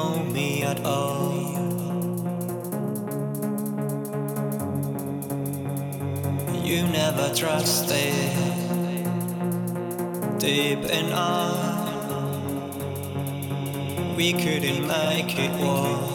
know me at all. You never trusted deep enough. We couldn't make it work.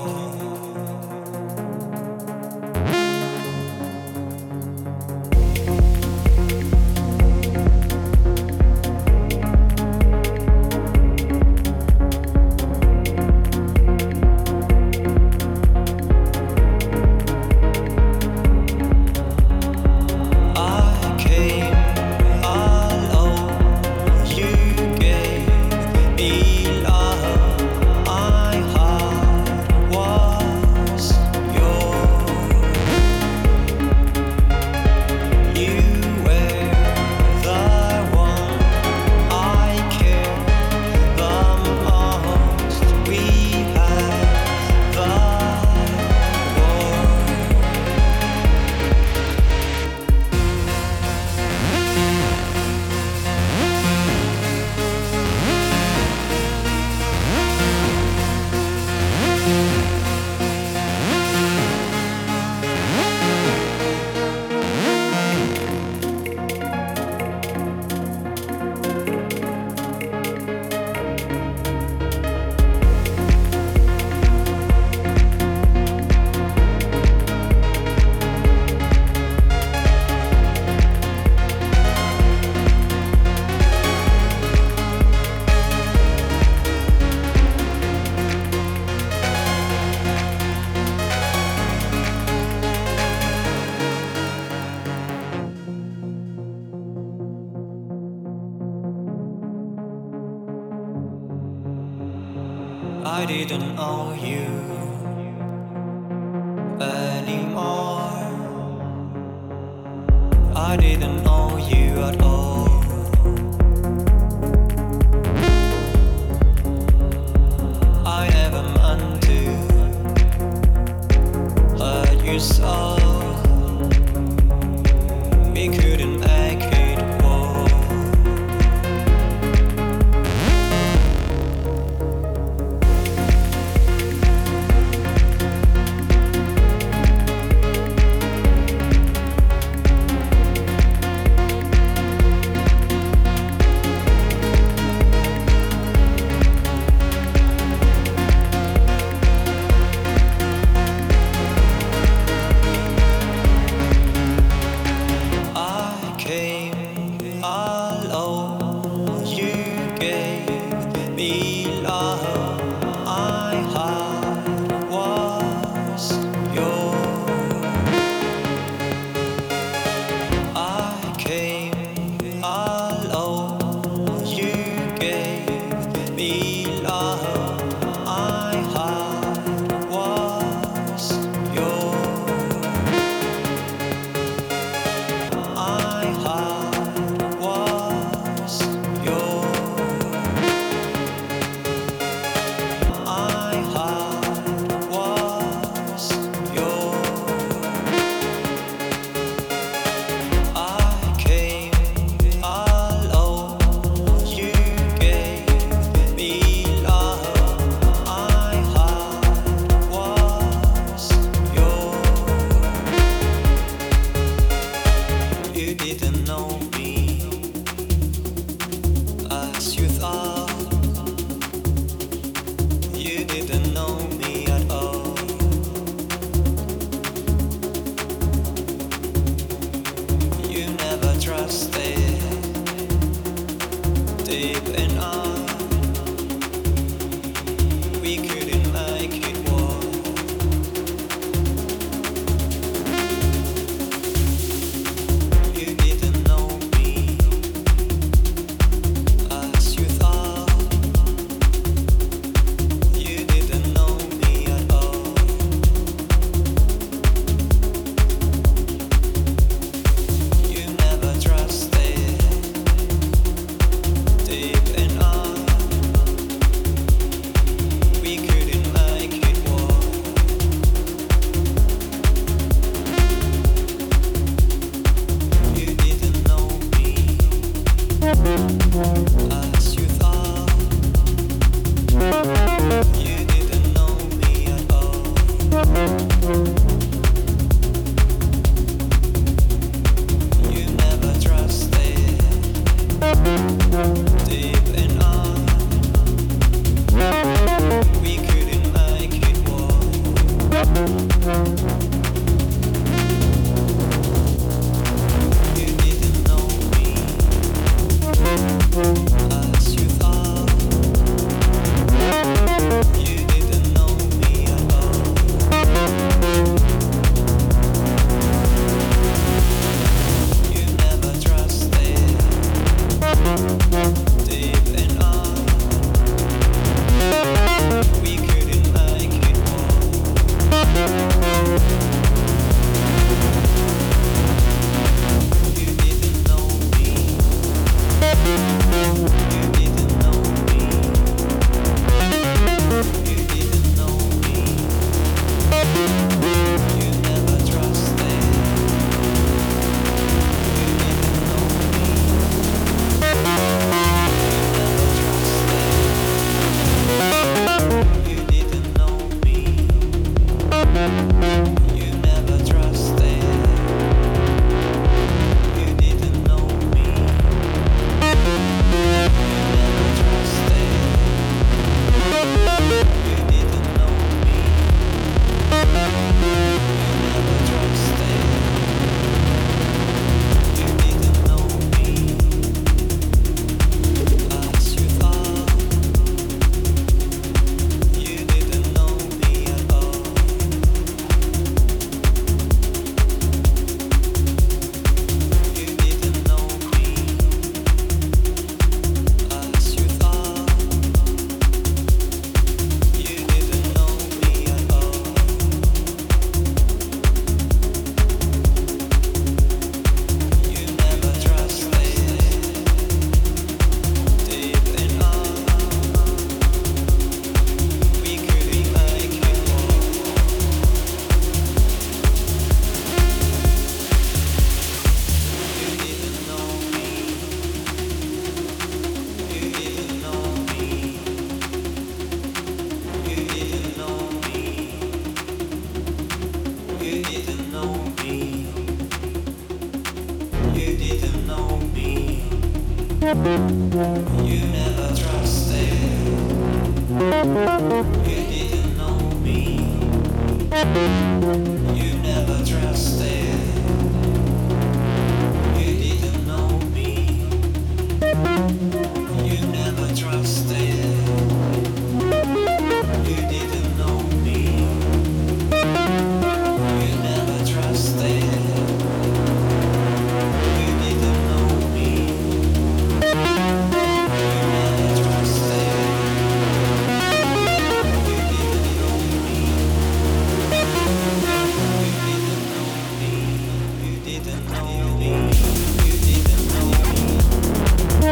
I didn't know you anymore. I didn't know.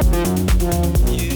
You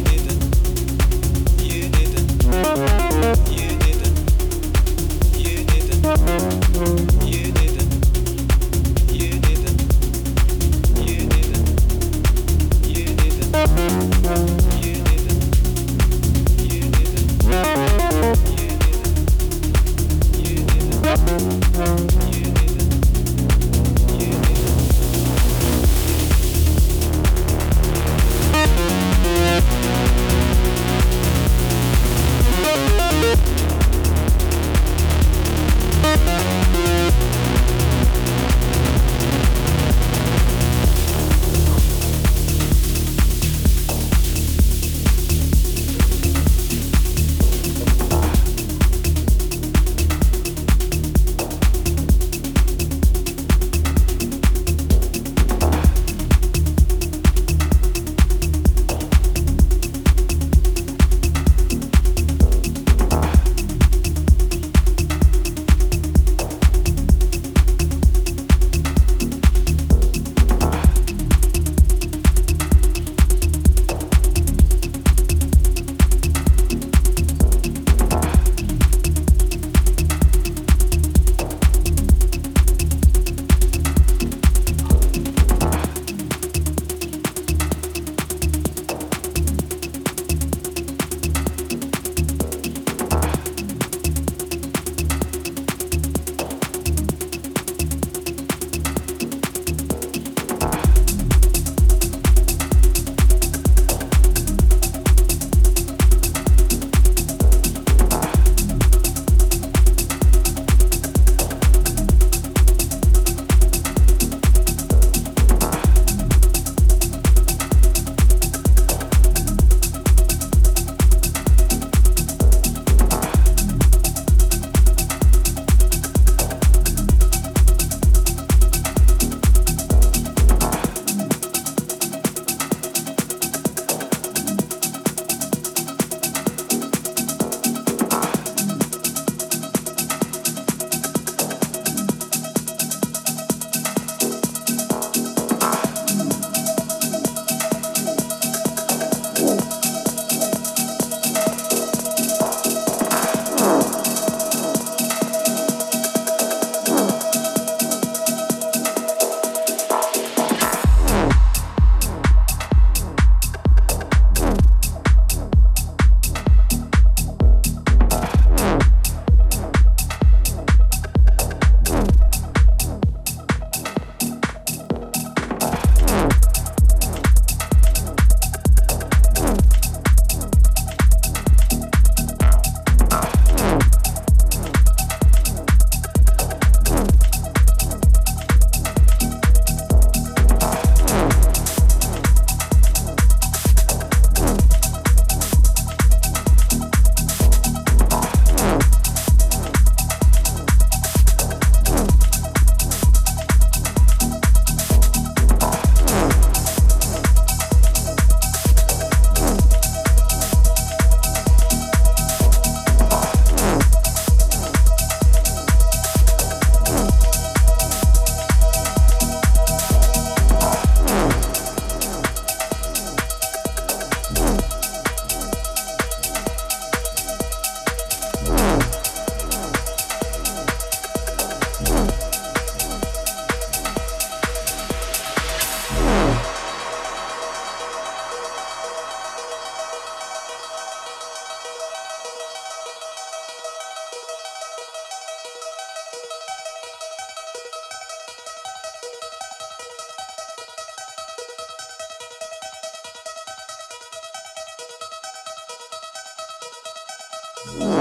Mm-hmm.